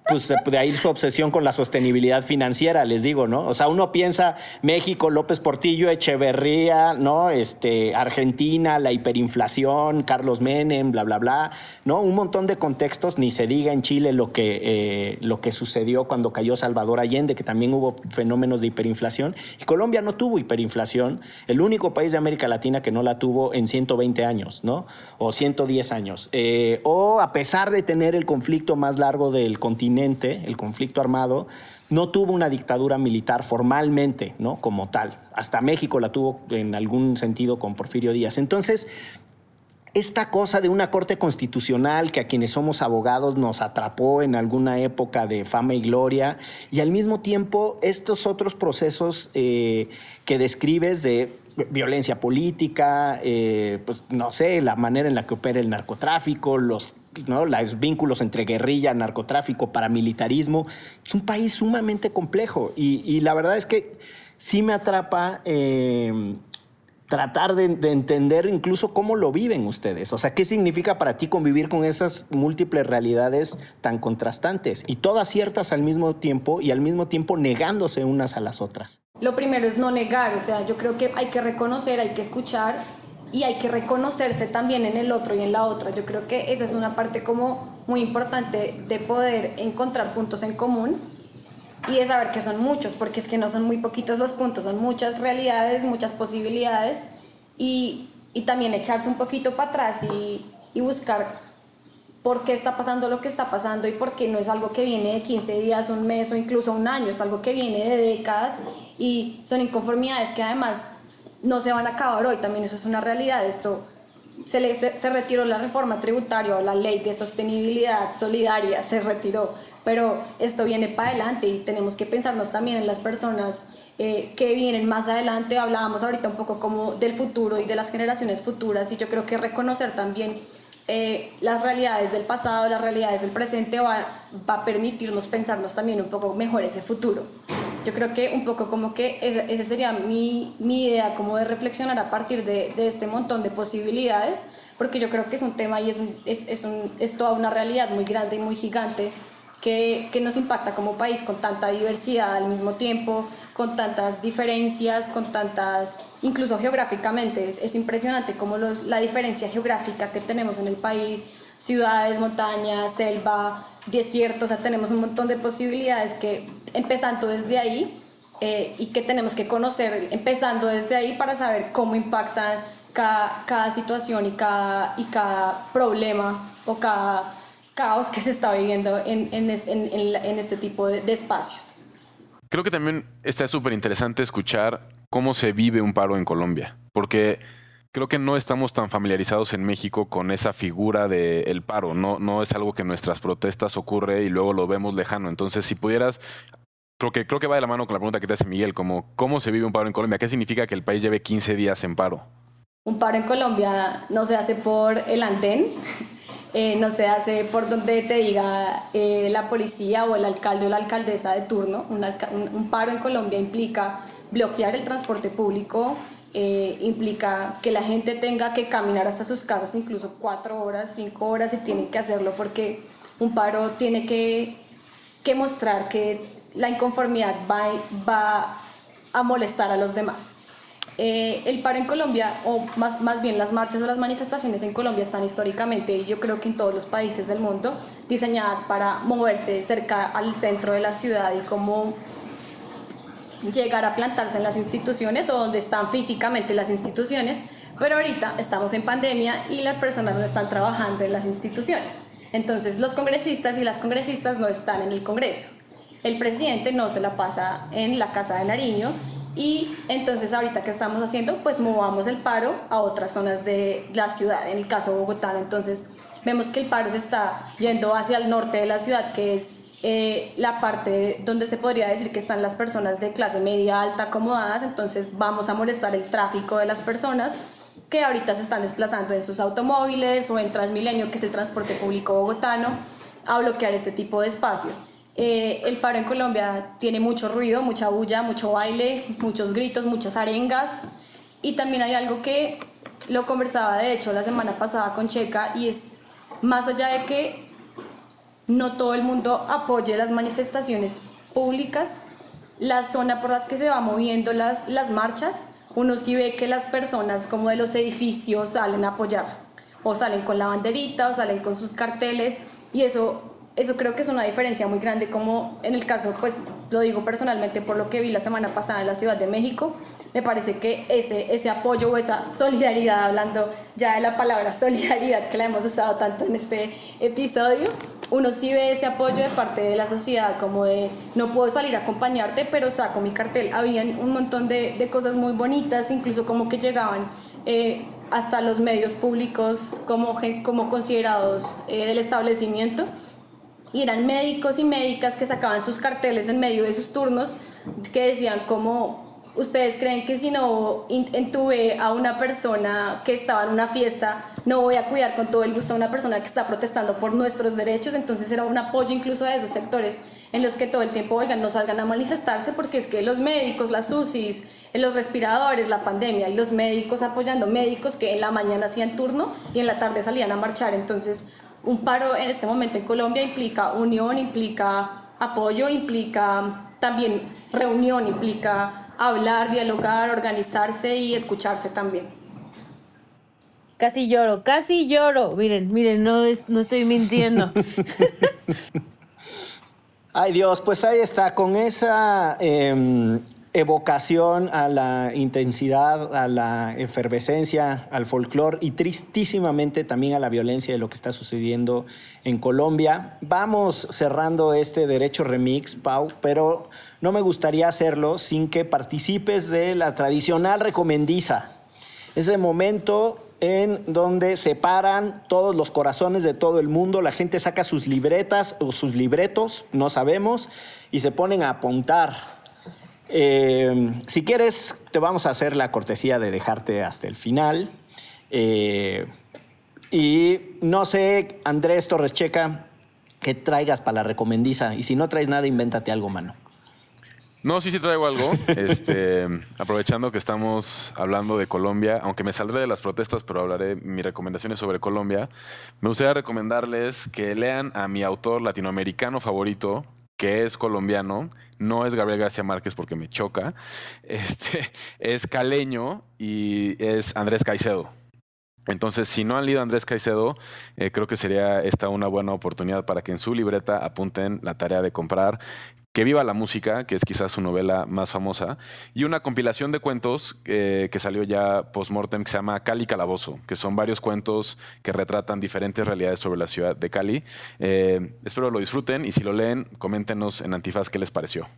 pues de ahí su obsesión con la sostenibilidad financiera, les digo, ¿no? O sea, uno piensa México, López Portillo, Echeverría, ¿no? Este, Argentina, la hiperinflación, Carlos Menem, bla, bla, bla, ¿no? Un montón de contextos, ni se diga en Chile lo que, eh, lo que sucedió cuando cayó Salvador Allende, que también hubo fenómenos de hiperinflación. Y Colombia no tuvo hiperinflación, el único país de América Latina que no la tuvo en 120 años, ¿no? O 110 años. Eh, o a pesar de tener el conflicto más largo del continente, el conflicto armado, no tuvo una dictadura militar formalmente, ¿no? Como tal. Hasta México la tuvo en algún sentido con Porfirio Díaz. Entonces, esta cosa de una corte constitucional que a quienes somos abogados nos atrapó en alguna época de fama y gloria, y al mismo tiempo estos otros procesos eh, que describes de violencia política, eh, pues no sé, la manera en la que opera el narcotráfico, los los vínculos entre guerrilla, narcotráfico, paramilitarismo. Es un país sumamente complejo y, la verdad es que sí me atrapa eh, tratar de, entender incluso cómo lo viven ustedes. O sea, ¿qué significa para ti convivir con esas múltiples realidades tan contrastantes y todas ciertas al mismo tiempo y al mismo tiempo negándose unas a las otras? Lo primero es no negar, o sea, yo creo que hay que reconocer, hay que escuchar y hay que reconocerse también en el otro y en la otra. Yo creo que esa es una parte como muy importante de poder encontrar puntos en común y de saber que son muchos, porque es que no son muy poquitos los puntos, son muchas realidades, muchas posibilidades y, y también echarse un poquito para atrás y, y buscar por qué está pasando lo que está pasando y por qué no es algo que viene de 15 días, un mes o incluso un año, es algo que viene de décadas y son inconformidades que además no se van a acabar hoy, también eso es una realidad. Esto se, le, se, retiró la reforma tributaria la ley de sostenibilidad solidaria, se retiró, pero esto viene para adelante y tenemos que pensarnos también en las personas eh, que vienen más adelante. Hablábamos ahorita un poco como del futuro y de las generaciones futuras y yo creo que reconocer también eh, las realidades del pasado, las realidades del presente, va, va, a permitirnos pensarnos también un poco mejor ese futuro. Yo creo que un poco como que esa, sería mi, mi, idea, como de reflexionar a partir de, de, este montón de posibilidades, porque yo creo que es un tema y es, un, es, es, un, es toda una realidad muy grande y muy gigante que, que nos impacta como país con tanta diversidad al mismo tiempo, con tantas diferencias, con tantas, incluso geográficamente, es, es impresionante como los, la diferencia geográfica que tenemos en el país, ciudades, montañas, selva, desierto, o sea, tenemos un montón de posibilidades que empezando desde ahí eh, y que tenemos que conocer empezando desde ahí para saber cómo impactan cada, cada situación y cada, y cada problema o cada caos que se está viviendo en, en, en, en este tipo de, de espacios. Creo que también está súper interesante escuchar cómo se vive un paro en Colombia, porque creo que no estamos tan familiarizados en México con esa figura del paro. No, no es algo que en nuestras protestas ocurre y luego lo vemos lejano. Entonces, si pudieras, creo que, creo que va de la mano con la pregunta que te hace Miguel, como cómo se vive un paro en Colombia. ¿Qué significa que el país lleve 15 días en paro? Un paro en Colombia no se hace por el andén, eh, no se hace por donde te diga eh, la policía o el alcalde o la alcaldesa de turno. Un, paro en Colombia implica bloquear el transporte público, eh, implica que la gente tenga que caminar hasta sus casas incluso cuatro horas, cinco horas y tienen que hacerlo porque un paro tiene que, que mostrar que la inconformidad va, va a molestar a los demás. Eh, el paro en Colombia, o más, más bien las marchas o las manifestaciones en Colombia están históricamente, yo creo que en todos los países del mundo, diseñadas para moverse cerca al centro de la ciudad y cómo llegar a plantarse en las instituciones o donde están físicamente las instituciones, pero ahorita estamos en pandemia y las personas no están trabajando en las instituciones. Entonces los congresistas y las congresistas no están en el Congreso. El presidente no se la pasa en la Casa de Nariño y entonces ahorita que estamos haciendo, pues movamos el paro a otras zonas de la ciudad, en el caso Bogotá. Entonces vemos que el paro se está yendo hacia el norte de la ciudad, que es eh, la parte donde se podría decir que están las personas de clase media alta acomodadas. Entonces vamos a molestar el tráfico de las personas que ahorita se están desplazando en sus automóviles o en Transmilenio, que es el transporte público bogotano, a bloquear este tipo de espacios. Eh, el paro en Colombia tiene mucho ruido, mucha bulla, mucho baile, muchos gritos, muchas arengas. Y también hay algo que lo conversaba de hecho la semana pasada con Checa y es más allá de que no todo el mundo apoye las manifestaciones públicas, la zona por las que se va moviendo las, las marchas, uno sí ve que las personas como de los edificios salen a apoyar o salen con la banderita o salen con sus carteles y eso eso creo que es una diferencia muy grande, como en el caso, pues lo digo personalmente por lo que vi la semana pasada en la Ciudad de México, me parece que ese, ese apoyo o esa solidaridad, hablando ya de la palabra solidaridad que la hemos usado tanto en este episodio, uno sí ve ese apoyo de parte de la sociedad, como de no puedo salir a acompañarte, pero saco mi cartel. Habían un montón de, de cosas muy bonitas, incluso como que llegaban eh, hasta los medios públicos como, como considerados eh, del establecimiento y eran médicos y médicas que sacaban sus carteles en medio de sus turnos que decían como ustedes creen que si no entuve a una persona que estaba en una fiesta no voy a cuidar con todo el gusto a una persona que está protestando por nuestros derechos entonces era un apoyo incluso a esos sectores en los que todo el tiempo oigan no salgan a manifestarse porque es que los médicos las UCIs los respiradores la pandemia y los médicos apoyando médicos que en la mañana hacían turno y en la tarde salían a marchar entonces un paro en este momento en Colombia implica unión, implica apoyo, implica también reunión, implica hablar, dialogar, organizarse y escucharse también. Casi lloro, casi lloro. Miren, miren, no, es, no estoy mintiendo. Ay Dios, pues ahí está, con esa em, evocación a la intensidad, a la efervescencia, al folclore y tristísimamente también a la violencia de lo que está sucediendo en Colombia. Vamos cerrando este derecho remix, Pau, pero no me gustaría hacerlo sin que participes de la tradicional recomendiza. Ese momento en donde se paran todos los corazones de todo el mundo, la gente saca sus libretas o sus libretos, no sabemos, y se ponen a apuntar eh, si quieres, te vamos a hacer la cortesía de dejarte hasta el final. Eh, Y no sé, Andrés Torres Checa, qué traigas para la recomendiza. Y si no traes nada, invéntate algo, mano. No, sí, sí traigo algo. Este, aprovechando que estamos hablando de Colombia, aunque me saldré de las protestas, pero hablaré mis recomendaciones sobre Colombia. Me gustaría recomendarles que lean a mi autor latinoamericano favorito, que es colombiano. No es Gabriel García Márquez porque me choca. Este, es caleño y es Andrés Caicedo. Entonces, si no han leído Andrés Caicedo, eh, creo que sería esta una buena oportunidad para que en su libreta apunten la tarea de comprar que viva la música, que es quizás su novela más famosa, y una compilación de cuentos eh, que salió ya post-mortem que se llama Cali Calabozo, que son varios cuentos que retratan diferentes realidades sobre la ciudad de Cali. Eh, espero lo disfruten y si lo leen, coméntenos en Antifaz qué les pareció.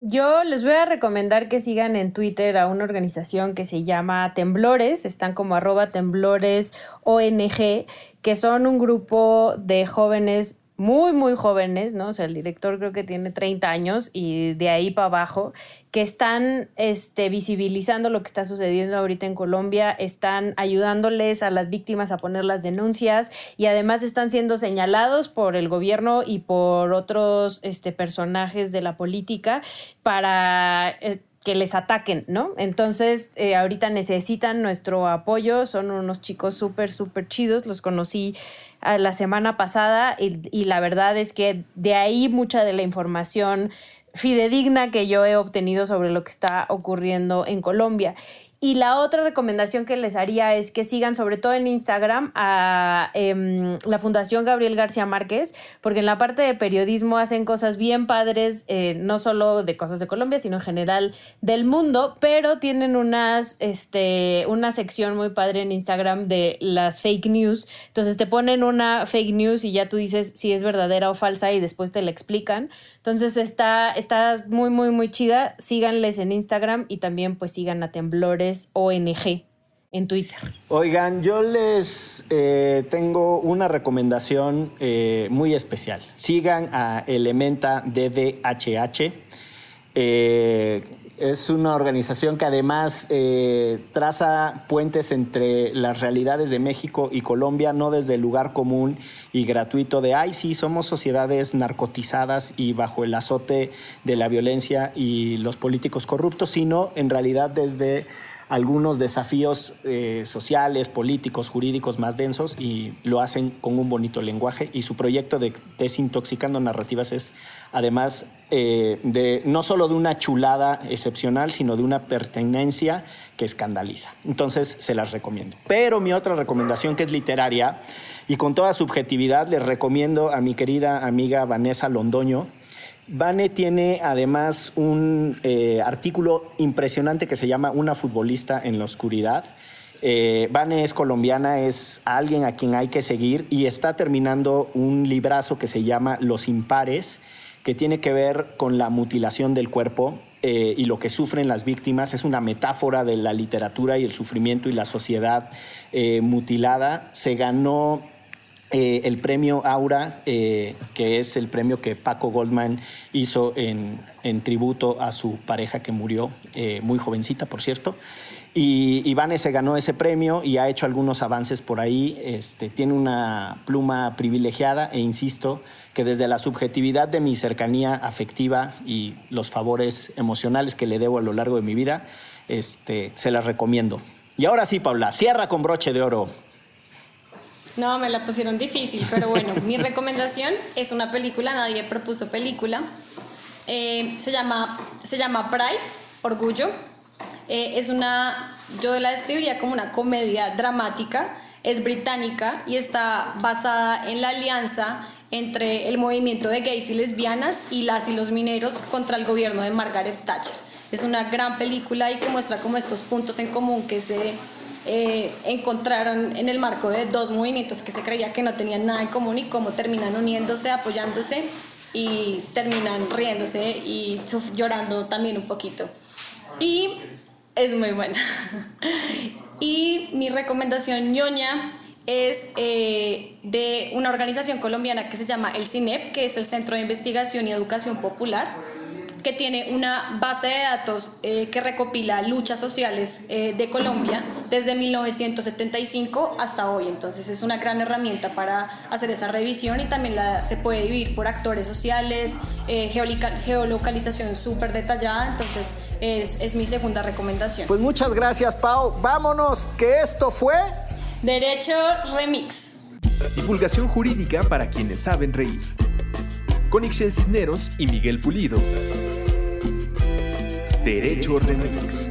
Yo les voy a recomendar que sigan en Twitter a una organización que se llama Temblores, están como arroba temblores ONG, que son un grupo de jóvenes muy, muy jóvenes, ¿no? O sea, el director creo que tiene 30 años y de ahí para abajo, que están este, visibilizando lo que está sucediendo ahorita en Colombia, están ayudándoles a las víctimas a poner las denuncias y además están siendo señalados por el gobierno y por otros este, personajes de la política para... Eh, que les ataquen, ¿no? Entonces, eh, ahorita necesitan nuestro apoyo, son unos chicos súper, súper chidos, los conocí la semana pasada y, la verdad es que de ahí mucha de la información fidedigna que yo he obtenido sobre lo que está ocurriendo en Colombia. Y la otra recomendación que les haría es que sigan, sobre todo en Instagram, a em, la Fundación Gabriel García Márquez, porque en la parte de periodismo hacen cosas bien padres, eh, no solo de cosas de Colombia, sino en general del mundo, pero tienen unas, este, una sección muy padre en Instagram de las fake news. Entonces te ponen una fake news y ya tú dices si es verdadera o falsa y después te la explican. Entonces está, está muy, muy, muy chida. Síganles en Instagram y también pues sigan a Temblores ONG en Twitter. Oigan, yo les eh, tengo una recomendación eh, muy especial. Sigan a Elementa DDHH. Eh, es una organización que además eh, traza puentes entre las realidades de México y Colombia, no desde el lugar común y gratuito de, ay, sí, somos sociedades narcotizadas y bajo el azote de la violencia y los políticos corruptos, sino en realidad desde algunos desafíos eh, sociales, políticos, jurídicos más densos y lo hacen con un bonito lenguaje y su proyecto de Desintoxicando Narrativas es además eh, de no solo de una chulada excepcional, sino de una pertenencia que escandaliza. Entonces se las recomiendo. Pero mi otra recomendación, que es literaria, y con toda subjetividad, les recomiendo a mi querida amiga Vanessa Londoño. Vane tiene además un eh, artículo impresionante que se llama Una futbolista en la oscuridad. Eh, Vane es colombiana, es alguien a quien hay que seguir y está terminando un librazo que se llama Los Impares, que tiene que ver con la mutilación del cuerpo eh, y lo que sufren las víctimas. Es una metáfora de la literatura y el sufrimiento y la sociedad mutilada. Se ganó eh, el premio Aura, que es el premio que Paco Goldman hizo en, en tributo a su pareja que murió, muy jovencita, por cierto. Y Ivane se ganó ese premio y ha hecho algunos avances por ahí. Este, tiene una pluma privilegiada e insisto, que desde la subjetividad de mi cercanía afectiva y los favores emocionales que le debo a lo largo de mi vida, este, se las recomiendo. Y ahora sí, Paula, cierra con broche de oro. No, me la pusieron difícil, pero bueno, mi recomendación es una película, nadie propuso película. Eh, se, llama, se llama Pride, Orgullo. Eh, es una, yo la describiría como una comedia dramática, es británica y está basada en la alianza entre el movimiento de gays y lesbianas y las y los mineros contra el gobierno de Margaret Thatcher. Es una gran película y que muestra como estos puntos en común que se eh, encontraron en el marco de dos movimientos que se creía que no tenían nada en común y cómo terminan uniéndose, apoyándose y terminan riéndose y llorando también un poquito. Y es muy buena. y mi recomendación ñoña es eh, de una organización colombiana que se llama el CINEP, que es el Centro de Investigación y Educación Popular. Que tiene una base de datos eh, que recopila luchas sociales eh, de Colombia desde 1975 hasta hoy. Entonces es una gran herramienta para hacer esa revisión y también la, se puede dividir por actores sociales, eh, geolocalización súper detallada. Entonces es, es mi segunda recomendación. Pues muchas gracias, Pau. Vámonos, que esto fue... Derecho Remix. Divulgación jurídica para quienes saben reír. Con Ixel Cisneros y Miguel Pulido. Derecho Remix.